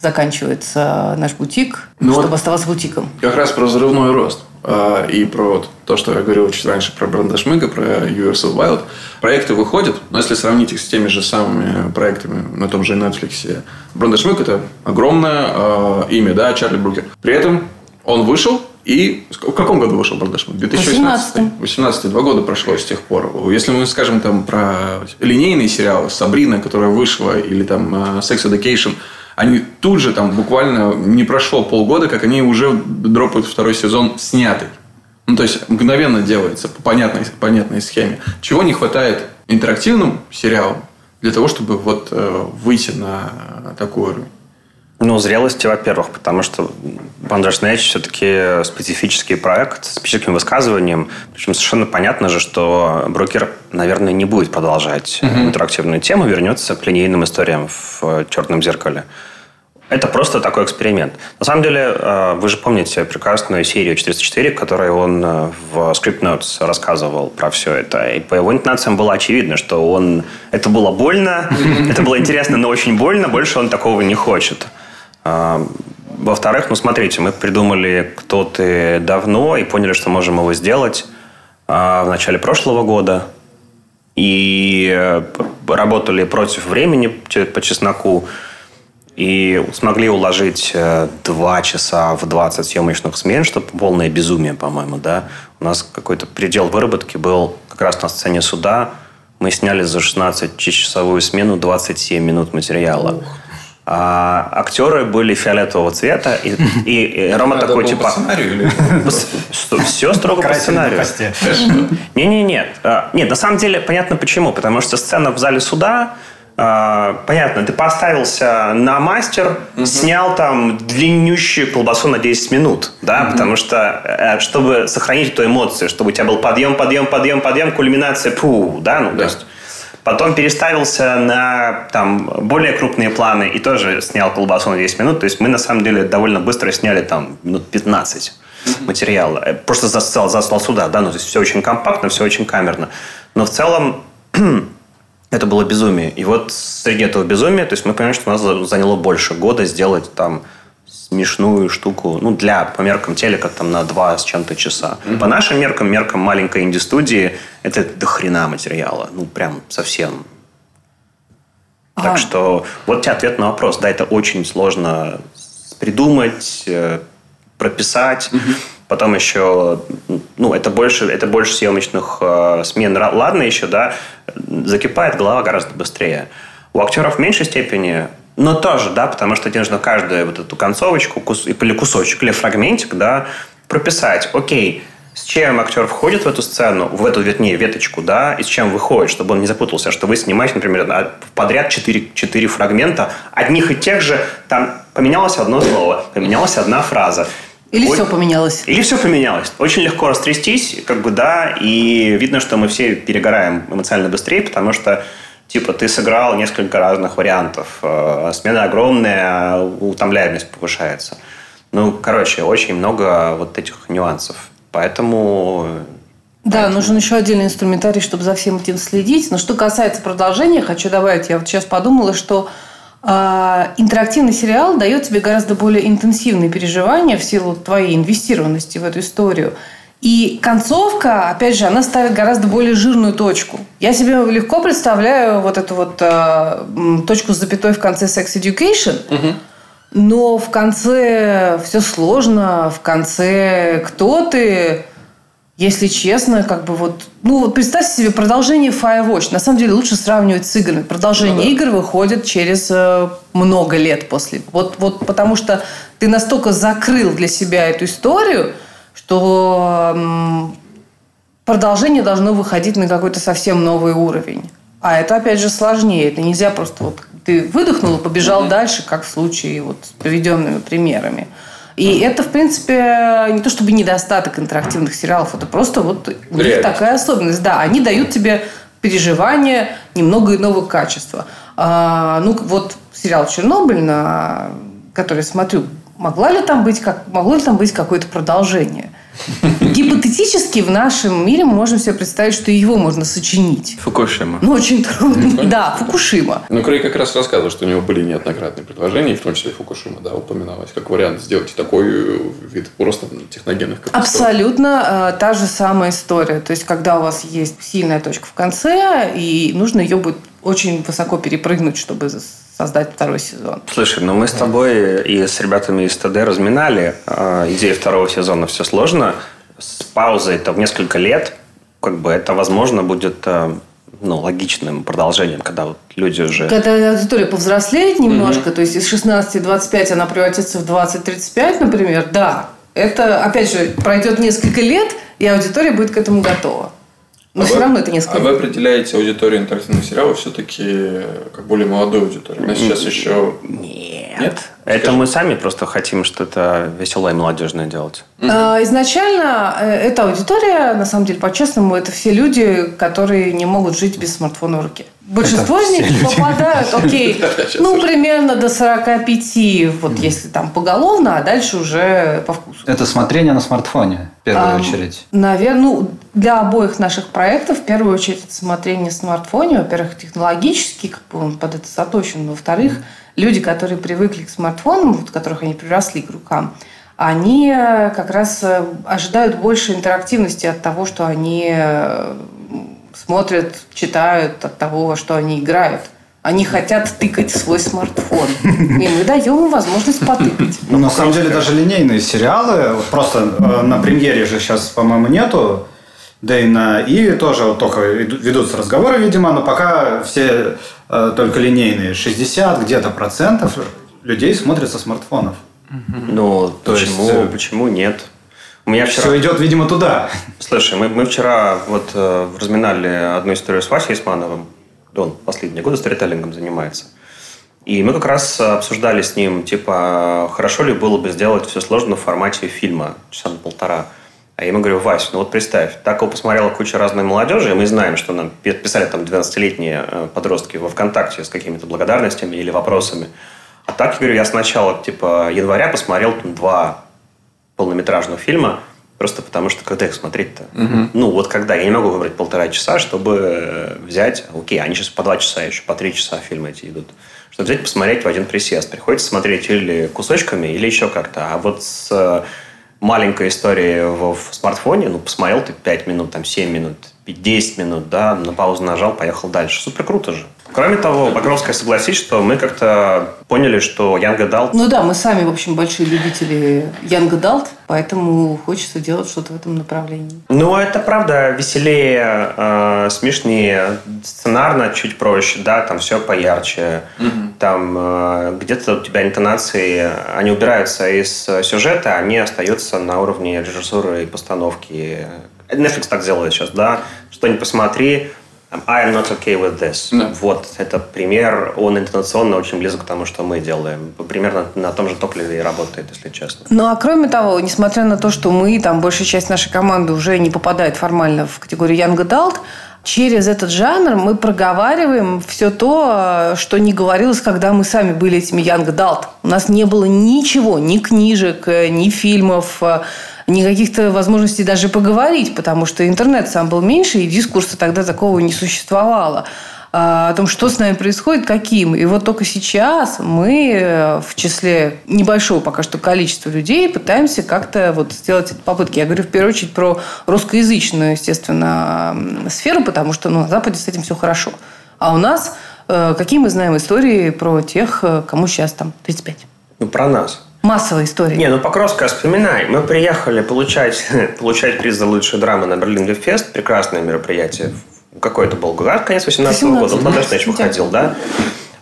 заканчивается наш бутик, Ну чтобы вот- оставаться бутиком. Как раз про взрывной рост. А, И про вот то, что я говорил чуть раньше про Бренда Шмыга, про of Wild. Проекты выходят, но если сравнить их с теми же самыми проектами на том же Netflix, Бренда Шмыг – это огромное а, имя, да, Чарли Брукер. При этом он вышел и... В каком году вышел Бренда Шмыг? 2018? 18-м. 18 два года прошло с тех пор. Если мы скажем там про линейные сериалы, Сабрина, которая вышла, или там э, Sex Education, они тут же там буквально не прошло полгода, как они уже дропают второй сезон снятый. Ну, то есть, мгновенно делается по понятной, понятной схеме. Чего не хватает интерактивным сериалам для того, чтобы вот э, выйти на такой уровень? Ну, зрелости, во-первых, потому что Bandersnatch все-таки специфический проект с специфическим высказыванием. Причем совершенно понятно же, что брокер, наверное, не будет продолжать интерактивную тему, вернется к линейным историям в «Черном зеркале». Это просто такой эксперимент. На самом деле, э, вы же помните прекрасную серию 404, в которой он э, в Script Notes рассказывал про все это. И по его интонациям было очевидно, что он... Это было больно, это было интересно, но очень больно. Больше он такого не хочет. Во-вторых, ну смотрите, мы придумали «Кто ты» давно и поняли, что можем его сделать а, в начале прошлого года. И э, работали против времени по чесноку. И смогли уложить э, два часа в 20 съемочных смен, что полное безумие, по-моему, да. У нас какой-то предел выработки был как раз на сцене суда. Мы сняли за 16-часовую смену 27 минут материала. А актеры были фиолетового цвета, и, и- и Рома такой, типа... по сценарию или- Все строго по сценарию. посте. Не-не, нет. А, Нет, на самом деле понятно почему. Потому что сцена в зале суда, а, понятно, ты поставился на мастер, снял там длиннющую колбасу на 10 минут, да, потому что, э, чтобы сохранить эту эмоцию, чтобы у тебя был подъем, подъем, подъем, подъем, кульминация, пу, да, ну, то есть Потом переставился на там, более крупные планы и тоже снял колбасу на 10 минут. То есть мы на самом деле довольно быстро сняли там минут 15 материала. Э, Просто застал, заслал сюда, да, ну то есть все очень компактно, все очень камерно. Но в целом это было безумие. И вот среди этого безумия, то есть мы понимаем, что у нас за- заняло больше года сделать там смешную штуку, ну, для, по меркам телека, там, на два с чем-то часа. По нашим меркам, меркам маленькой инди-студии, это до хрена материала. Ну, прям совсем. Ага. Так что вот тебе ответ на вопрос. Да, это очень сложно придумать, э, прописать. Потом еще, ну, это больше, это больше съемочных э, смен. Ладно еще, да, закипает голова гораздо быстрее. У актеров в меньшей степени, но тоже, да, потому что тебе нужно каждую вот эту концовочку кус- или кусочек, или фрагментик, да, прописать. Окей, с чем актер входит в эту сцену, в эту, вернее, веточку, да, и с чем выходит, чтобы он не запутался, что вы снимаете, например, на- подряд 4, 4 фрагмента, одних и тех же, там поменялось одно слово, поменялась одна фраза. Или Ой- все поменялось? или все поменялось. Очень легко растрястись, как бы, да, и видно, что мы все перегораем эмоционально быстрее, потому что, типа, ты сыграл несколько разных вариантов. э, Смена огромная, утомляемость повышается. Ну, короче, очень много вот этих нюансов. Поэтому Да, Поэтому... нужен еще отдельный инструментарий, чтобы за всем этим следить. Но что касается продолжения, хочу добавить, я вот сейчас подумала, что э, интерактивный сериал дает тебе гораздо более интенсивные переживания в силу твоей инвестированности в эту историю. И концовка, опять же, она ставит гораздо более жирную точку. Я себе легко представляю вот эту вот э, точку с запятой в конце Sex Education, угу. но в конце все сложно, в конце кто ты, если честно, как бы вот... Ну, вот представьте себе продолжение Firewatch. На самом деле лучше сравнивать с играми. Продолжение ну, да. игр выходит через э, много лет после. Вот, вот потому что ты настолько закрыл для себя эту историю, что продолжение должно выходить на какой-то совсем новый уровень. А это, опять же, сложнее. Это нельзя просто вот ты выдохнул и побежал mm-hmm. дальше, как в случае вот с приведенными примерами. И это, в принципе, не то чтобы недостаток интерактивных сериалов, это просто вот у них такая особенность. Да, они дают тебе переживания немного иного качества. А, ну, вот сериал «Чернобыль», на который смотрю Могла ли там быть, как, могло ли там быть какое-то продолжение? Гипотетически в нашем мире мы можем себе представить, что его можно сочинить. Фукушима. Ну, очень трудно. Да, Фукушима. Ну, Крей как раз рассказывал, что у него были неоднократные предложения, в том числе Фукушима, да, упоминалось, как вариант сделать такой вид просто техногенных катастроф. Абсолютно э, та же самая история. То есть, когда у вас есть сильная точка в конце, и нужно ее будет очень высоко перепрыгнуть, чтобы создать второй сезон. Слушай, ну мы с тобой и с ребятами из ТД разминали э, идею второго сезона «Все сложно». С паузой-то в несколько лет, как бы это, возможно, будет э, ну, логичным продолжением, когда вот люди уже... Когда аудитория повзрослеет немножко, mm-hmm. то есть из 16-25 она превратится в 20-35, например, да, это, опять же, пройдет несколько лет, и аудитория будет к этому готова. Но а все вы, равно это несколько. А вы определяете аудиторию интерактивных сериалов все-таки как более молодую аудиторию? У сейчас еще... Нет. Нет? Это Скажи. мы сами просто хотим что-то веселое и молодежное делать. А, изначально э, эта аудитория, на самом деле, по-честному, это все люди, которые не могут жить без смартфона в руке. Большинство из них попадают, окей, ну, примерно до 45, вот если там поголовно, а дальше уже по вкусу. Это смотрение на смартфоне, в первую очередь. Наверное, ну, для обоих наших проектов, в первую очередь, это смотрение на смартфоне. Во-первых, технологически как бы он под это заточен. Во-вторых, люди, которые привыкли к смартфонам, вот, которых они приросли к рукам, они э, как раз э, ожидают больше интерактивности от того, что они э, смотрят, читают от того, что они играют. Они хотят тыкать свой смартфон. И мы даем им возможность потыкать. Ну, на самом деле, даже линейные сериалы, просто на премьере же сейчас, по-моему, нету. Да и на и тоже вот только ведутся разговоры, видимо, но пока все э, только линейные. 60 где-то процентов людей смотрят со смартфонов. Ну, То почему, есть, э, почему нет? У меня вчера... Все идет, видимо, туда. Слушай, мы, мы вчера вот э, разминали одну историю с Васей Исмановым. Он последние годы сторителлингом занимается. И мы как раз обсуждали с ним, типа, хорошо ли было бы сделать все сложно в формате фильма, часа на полтора. А я ему говорю, Вась, ну вот представь, так его посмотрела куча разной молодежи, и мы знаем, что нам писали там 12-летние э, подростки во ВКонтакте с какими-то благодарностями или вопросами. А так, я говорю, я сначала, типа, января посмотрел там два полнометражных фильма, просто потому что когда их смотреть-то? Угу. Ну, вот когда? Я не могу выбрать полтора часа, чтобы э, взять... Окей, они сейчас по два часа еще, по три часа фильмы эти идут. Чтобы взять посмотреть в один присест. Приходится смотреть или кусочками, или еще как-то. А вот с маленькая история в, в смартфоне, ну, посмотрел ты 5 минут, там, 7 минут, 10 минут, да, на паузу нажал, поехал дальше. Супер круто же. Кроме того, Багровская согласись, что мы как-то поняли, что Young Adult... Ну да, мы сами, в общем, большие любители Young Adult, поэтому хочется делать что-то в этом направлении. Ну, это правда веселее, э, смешнее, сценарно чуть проще, да, там все поярче. Угу. Там э, где-то у тебя интонации, они убираются из сюжета, они остаются на уровне режиссуры и постановки. Netflix так делает сейчас, да, что ни посмотри, I am not okay with this. Да. Вот, это пример, он интонационно очень близок к тому, что мы делаем. Примерно на том же топливе и работает, если честно. Ну, а кроме того, несмотря на то, что мы, там, большая часть нашей команды уже не попадает формально в категорию Young Adult, через этот жанр мы проговариваем все то, что не говорилось, когда мы сами были этими young adult. У нас не было ничего, ни книжек, ни фильмов, ни каких-то возможностей даже поговорить, потому что интернет сам был меньше, и дискурса тогда такого не существовало а, о том, что с нами происходит, каким. И вот только сейчас мы э, в числе небольшого пока что количества людей пытаемся как-то вот сделать эти попытки. Я говорю в первую очередь про русскоязычную, естественно, сферу, потому что ну, на Западе с этим все хорошо. А у нас э, какие мы знаем истории про тех, э, кому сейчас там 35? Ну, про нас. Массовая история. Не, ну Покровская, вспоминай. Мы приехали получать, получать приз за лучшую драму на Берлин Фест. Прекрасное мероприятие какой это был год, конец 18 -го года, он подожди, еще выходил, да?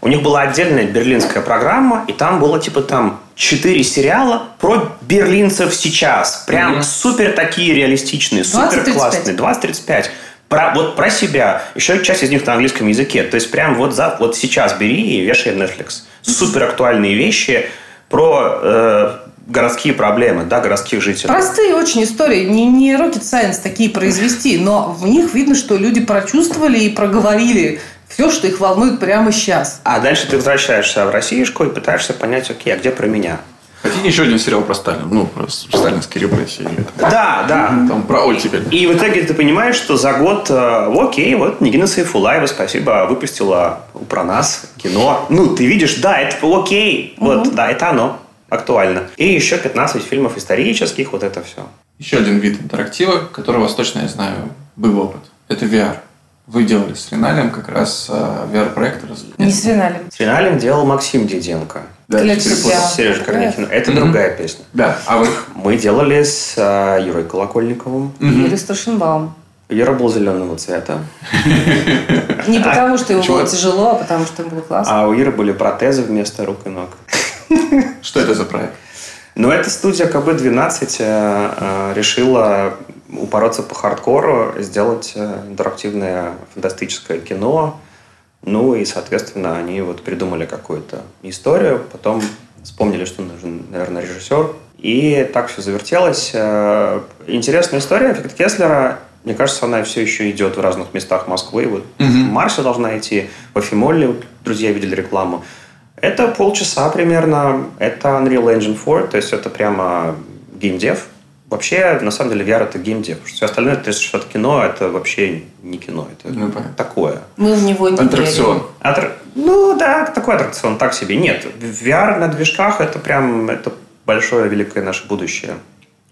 У них была отдельная берлинская программа, и там было типа там четыре сериала про берлинцев сейчас. Прям mm-hmm. супер такие реалистичные, супер классные. 20-35. Про, вот про себя. Еще часть из них на английском языке. То есть прям вот, за, вот сейчас бери и вешай Netflix. Супер актуальные вещи про э, городские проблемы, да, городских жителей. Простые очень истории. Не, не rocket science такие произвести, но в них видно, что люди прочувствовали и проговорили все, что их волнует прямо сейчас. А дальше ты возвращаешься в Россиюшку и пытаешься понять, окей, а где про меня? Хотите еще один сериал про Сталин? Ну, про сталинские репрессии. Да, да. Там про оттепель. И в итоге ты понимаешь, что за год, э, окей, вот Нигина Сайфулаева, спасибо, выпустила про нас кино. Ну, ты видишь, да, это окей, угу. вот, да, это оно актуально. И еще 15 фильмов исторических, вот это все. Еще один вид интерактива, который у вас точно, я знаю, был опыт. Это VR. Вы делали с Риналем как раз uh, VR-проектор. Не с Риналем. С Риналем делал Максим Диденко. Да, Сережа Корнихин. Это mm-hmm. другая песня. Да, а вы? Мы делали с uh, Юрой Колокольниковым. Mm-hmm. Юрий Старшинбаум. Юра был зеленого цвета. Не потому, что ему было тяжело, а потому, что ему было классно. А у Иры были протезы вместо рук и ног. Что это за проект? Ну, эта студия КБ-12 э, э, решила упороться по хардкору, сделать э, интерактивное фантастическое кино. Ну и, соответственно, они вот придумали какую-то историю, потом вспомнили, что нужен, наверное, режиссер. И так все завертелось. Интересная история. Эффект Кеслера, мне кажется, она все еще идет в разных местах Москвы. Вот угу. в Марсе должна идти, в Афимолле, друзья видели рекламу. Это полчаса примерно. Это Unreal Engine 4, то есть это прямо геймдев. Вообще, на самом деле, VR – это геймдев. Все остальное, то есть что-то кино, это вообще не кино. Это ну, такое. Мы в него не Аттракцион. Атр... Ну, да, такой аттракцион, так себе. Нет, VR на движках – это прям это большое, великое наше будущее.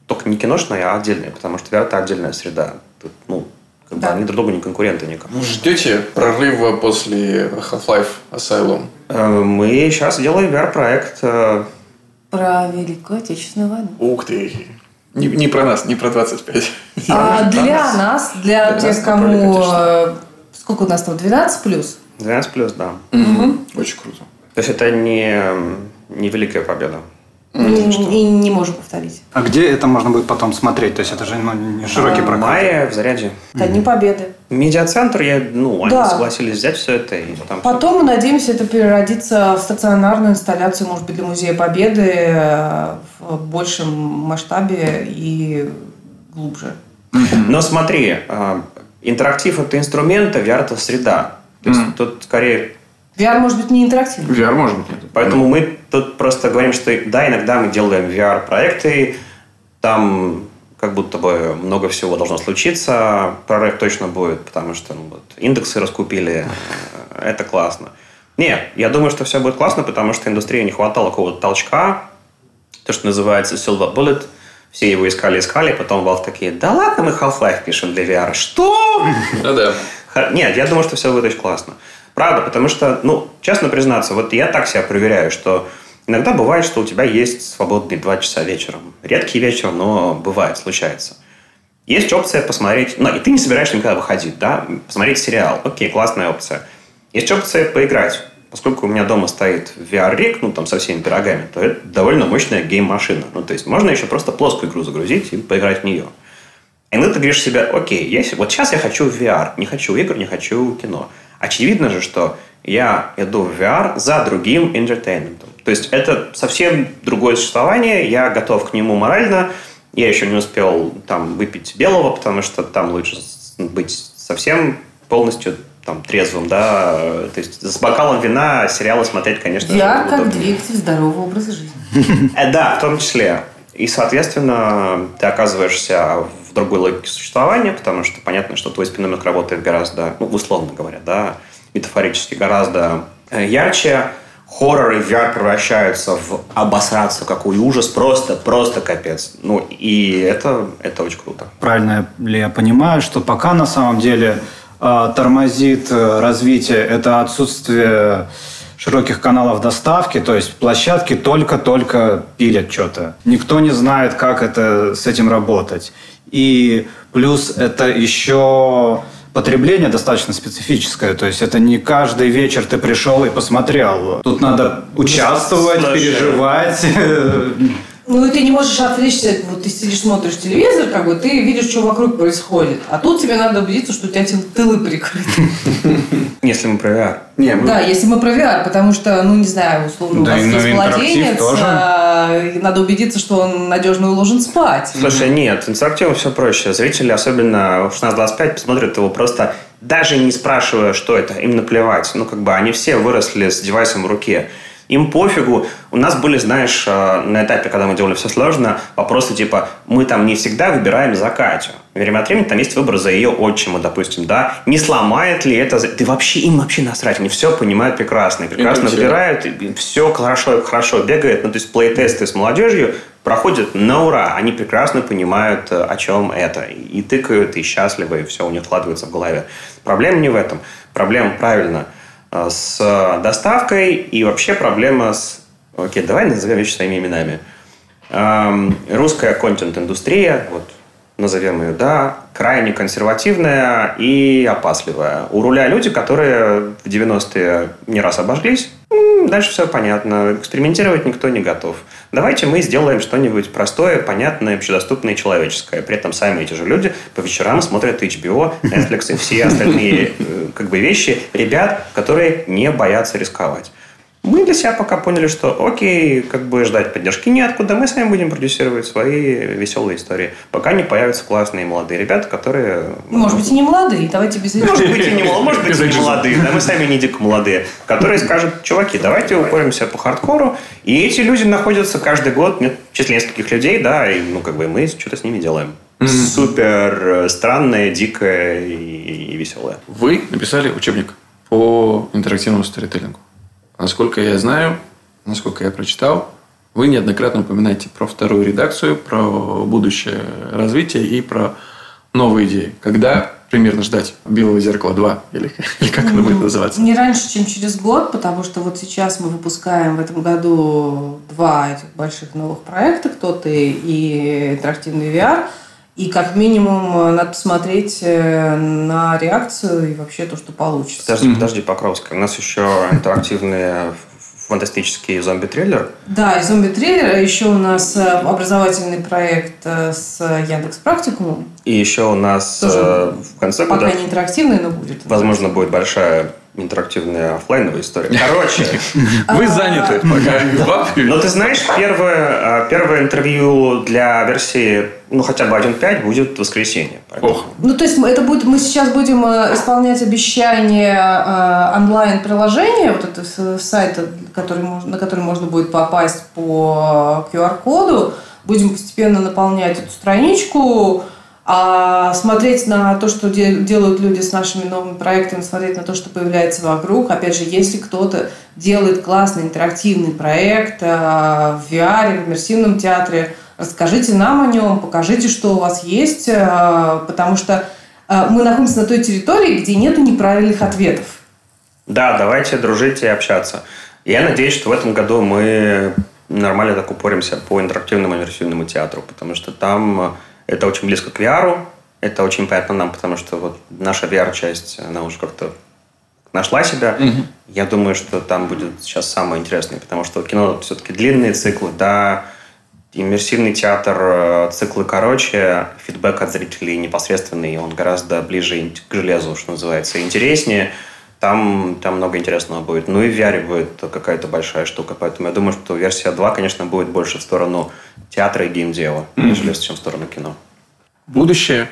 Только не киношное, а отдельное, потому что VR – это отдельная среда. Тут, ну, как да. бы они друг другу не конкуренты никому. Ждете прорыва после Half-Life Asylum? Э, мы сейчас делаем VR-проект. Э, про Великую Отечественную войну. Ух ты! Не, не про нас, не про 25. А для нас, для, для тех, нас кому... Э, сколько у нас там? 12 плюс? 12 плюс, да. Угу. Очень круто. То есть это не, не великая победа. Mm, и не можем повторить. А где это можно будет потом смотреть? То есть это же ну, не широкий а, прокат. Мая в Заряде. Это Дни Победы. Медиацентр, я, ну, они да. согласились взять все это. И там потом все. мы надеемся, это переродится в стационарную инсталляцию, может быть, для Музея Победы э, в большем масштабе и глубже. Но смотри, э, интерактив – это инструмент, а VR – это среда. То есть mm. тут скорее VR может быть не интерактивный. VR может быть нет. Поэтому мы тут просто говорим, что да, иногда мы делаем VR-проекты, там как будто бы много всего должно случиться, прорыв точно будет, потому что ну, вот, индексы раскупили, э, это классно. Нет, я думаю, что все будет классно, потому что индустрии не хватало какого-то толчка, то, что называется silver bullet, все его искали-искали, потом Valve такие, да ладно, мы Half-Life пишем для VR. Что? Ну да. Нет, я думаю, что все будет очень классно. Правда, потому что, ну, честно признаться, вот я так себя проверяю, что иногда бывает, что у тебя есть свободные два часа вечером. Редкий вечер, но бывает, случается. Есть опция посмотреть, ну, и ты не собираешься никогда выходить, да, посмотреть сериал. Окей, классная опция. Есть опция поиграть. Поскольку у меня дома стоит VR-рик, ну, там, со всеми пирогами, то это довольно мощная гейм-машина. Ну, то есть, можно еще просто плоскую игру загрузить и поиграть в нее. И ну, ты говоришь себе, окей, я, вот сейчас я хочу VR, не хочу игр, не хочу кино. Очевидно же, что я иду в VR за другим интертейментом. То есть это совсем другое существование, я готов к нему морально, я еще не успел там выпить белого, потому что там лучше быть совсем полностью там трезвым, да, то есть с бокалом вина сериалы смотреть, конечно VR как двигатель здорового образа жизни. Э, да, в том числе. И, соответственно, ты оказываешься в другой логике существования, потому что понятно, что твой спинной мозг работает гораздо, ну, условно говоря, да, метафорически гораздо э, ярче. Хоррор и VR превращаются в обосраться, какой ужас, просто, просто капец. Ну, и это, это очень круто. Правильно ли я понимаю, что пока на самом деле э, тормозит э, развитие это отсутствие широких каналов доставки, то есть площадки только-только пилят что-то. Никто не знает, как это с этим работать. И плюс это еще потребление достаточно специфическое. То есть это не каждый вечер ты пришел и посмотрел. Тут надо участвовать, переживать. Ну, и ты не можешь отвлечься, вот ты сидишь, смотришь телевизор, как бы ты видишь, что вокруг происходит. А тут тебе надо убедиться, что у тебя тылы прикрыты. Если мы про VR. Не, мы... Да, если мы про VR, потому что, ну, не знаю, условно, да, у вас есть младенец, тоже. А, надо убедиться, что он надежно уложен спать. Слушай, нет, интерактивом все проще. Зрители, особенно в 16-25, посмотрят его просто даже не спрашивая, что это, им наплевать. Ну, как бы они все выросли с девайсом в руке. Им пофигу. У нас были, знаешь, э, на этапе, когда мы делали все сложно, вопросы типа, мы там не всегда выбираем за Катю. Время от времени там есть выбор за ее отчима, допустим, да. Не сломает ли это... Ты вообще, им вообще насрать. Они все понимают прекрасно. И прекрасно и выбирают. И все хорошо, хорошо бегает. Ну, то есть, плей-тесты с молодежью проходят на ура. Они прекрасно понимают, э, о чем это. И тыкают, и счастливы, и все у них складывается в голове. Проблема не в этом. Проблема правильно – с доставкой и вообще проблема с... Окей, давай назовем вещи своими именами. Эм, русская контент-индустрия, вот назовем ее, да, крайне консервативная и опасливая. У руля люди, которые в 90-е не раз обожглись, дальше все понятно. Экспериментировать никто не готов. Давайте мы сделаем что-нибудь простое, понятное, общедоступное и человеческое. При этом сами эти же люди по вечерам смотрят HBO, Netflix и все остальные э, как бы вещи ребят, которые не боятся рисковать. Мы для себя пока поняли, что окей, как бы ждать поддержки неоткуда, мы сами будем продюсировать свои веселые истории, пока не появятся классные молодые ребята, которые... Может быть, и не молодые, давайте без Может быть, и не, может быть, и не молодые, да, мы сами не дико молодые, которые скажут, чуваки, давайте упоримся по хардкору, и эти люди находятся каждый год, нет, в числе нескольких людей, да, и, ну, как бы мы что-то с ними делаем. Mm-hmm. Супер э, странное, дикое и, и веселое. Вы написали учебник по интерактивному сторителлингу. Насколько я знаю, насколько я прочитал, вы неоднократно упоминаете про вторую редакцию, про будущее развитие и про новые идеи. Когда примерно ждать «Белое зеркало 2» или, или как оно будет называться? Не раньше, чем через год, потому что вот сейчас мы выпускаем в этом году два этих больших новых проекта «Кто ты» и «Интерактивный VR», и как минимум э, надо посмотреть э, на реакцию и вообще то, что получится. Подожди, подожди, Покровская. У нас еще интерактивные фантастический зомби-триллер. Да, и зомби-триллер. Еще у нас э, образовательный проект с Яндекс Практикумом. И еще у нас Тоже в конце пока года... Пока не интерактивный, но будет. Возможно, будет большая интерактивная офлайновая история. Короче. Вы а, заняты пока. Но ты знаешь, первое, а, первое интервью для версии ну, хотя бы 1.5 будет в воскресенье. Ох. Ну, то есть это будет, мы сейчас будем э, исполнять обещание э, онлайн-приложения, вот это сайта, который, на который можно будет попасть по QR-коду. Будем постепенно наполнять эту страничку, а смотреть на то, что делают люди с нашими новыми проектами, смотреть на то, что появляется вокруг. Опять же, если кто-то делает классный интерактивный проект а, в VR, в иммерсивном театре, расскажите нам о нем, покажите, что у вас есть, а, потому что а, мы находимся на той территории, где нет неправильных ответов. Да, давайте дружить и общаться. Я надеюсь, что в этом году мы нормально так упоримся по интерактивному иммерсивному театру, потому что там это очень близко к VR, это очень понятно нам, потому что вот наша VR-часть, она уже как-то нашла себя. Угу. Я думаю, что там будет сейчас самое интересное, потому что кино все-таки длинные циклы, да, иммерсивный театр, э, циклы короче, фидбэк от зрителей непосредственный, он гораздо ближе к железу, что называется, интереснее. Там, там много интересного будет. Ну и в VR будет какая-то большая штука. Поэтому я думаю, что версия 2, конечно, будет больше в сторону театра и геймдева, mm-hmm. нежели чем в сторону кино. Будущее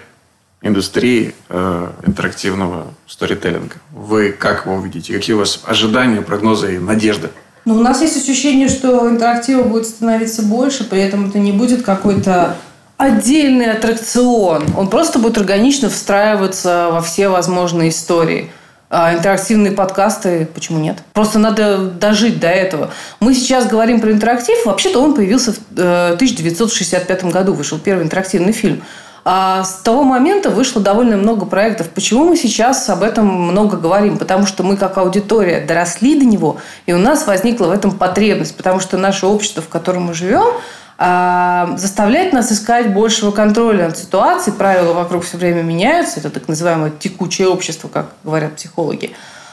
индустрии э, интерактивного сторителлинга. Вы как его видите? Какие у вас ожидания, прогнозы и надежды? Но у нас есть ощущение, что интерактива будет становиться больше, при этом это не будет какой-то отдельный аттракцион. Он просто будет органично встраиваться во все возможные истории. А интерактивные подкасты, почему нет? Просто надо дожить до этого. Мы сейчас говорим про интерактив. Вообще-то он появился в 1965 э, году. Вышел первый интерактивный фильм. А с того момента вышло довольно много проектов. Почему мы сейчас об этом много говорим? Потому что мы как аудитория доросли до него, и у нас возникла в этом потребность. Потому что наше общество, в котором мы живем, а, заставляет нас искать большего контроля над ситуацией. Правила вокруг все время меняются. Это так называемое текучее общество, как говорят психологи.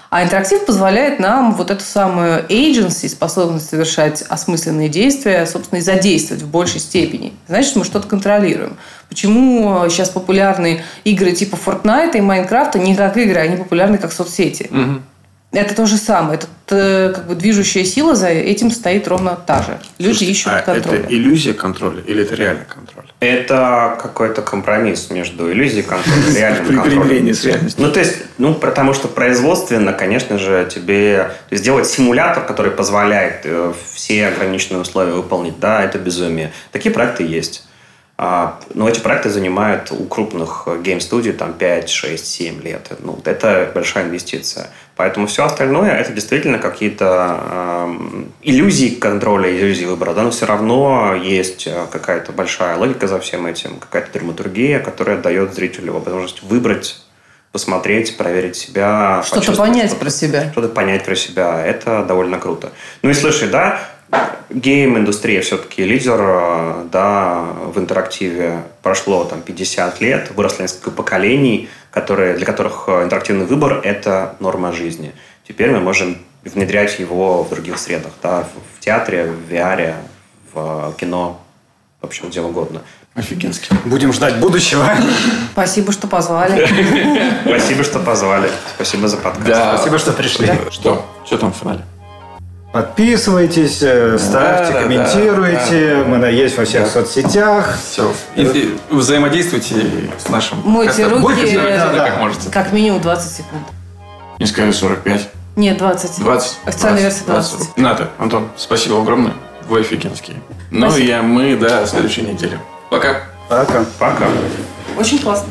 А интерактив позволяет нам вот эту самую agency, способность совершать осмысленные действия, собственно, и задействовать в большей степени. Значит, мы что-то контролируем. Почему сейчас популярны игры типа Fortnite и Minecraft не как игры, они популярны как соцсети? Угу. Это то же самое. Это э, как бы движущая сила за этим стоит ровно та же. Люди Слушайте, ищут а контроль. Это иллюзия контроля или это реальный контроль? Это какой-то компромисс между иллюзией контроля и реальным контролем. с реальностью. Ну, то есть, ну, потому что производственно, конечно же, тебе сделать симулятор, который позволяет э, все ограниченные условия выполнить, да, это безумие. Такие проекты есть. А, но эти проекты занимают у крупных гейм-студий там 5, 6, 7 лет. Ну, это большая инвестиция. Поэтому все остальное это действительно какие-то э, иллюзии контроля, иллюзии выбора. Да? Но все равно есть э, какая-то большая логика за всем этим, какая-то драматургия, которая дает зрителю возможность выбрать посмотреть, проверить себя. Что-то понять что про себя. Что-то понять про себя. Это довольно круто. Ну и слушай, да, гейм-индустрия все-таки лидер э, да, в интерактиве. Прошло там 50 лет, выросло несколько поколений, которые, для которых э, интерактивный выбор – это норма жизни. Теперь мы можем внедрять его в других средах, да, в театре, в VR, в кино, в общем, где угодно. Офигенски. Будем ждать будущего. Спасибо, что позвали. Спасибо, что позвали. Спасибо за подкаст. Да. Спасибо, что пришли. Что? Что там в финале? Подписывайтесь, э, ставьте, да, комментируйте. Да, да. Мы есть во всех да. соцсетях. Все. И, и взаимодействуйте с нашим. Мойте руки. Будьте, да, да. как можете. Как минимум 20 секунд. Не сказали 45. Нет, 20. 20. Официальная версия 20. 20. Ната, Антон, спасибо огромное. Вы офигенские. Ну и я, мы до следующей недели. Пока. Пока. Пока. Очень классно.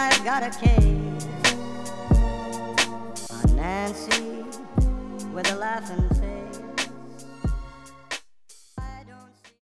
I've got a case on Nancy with a laughing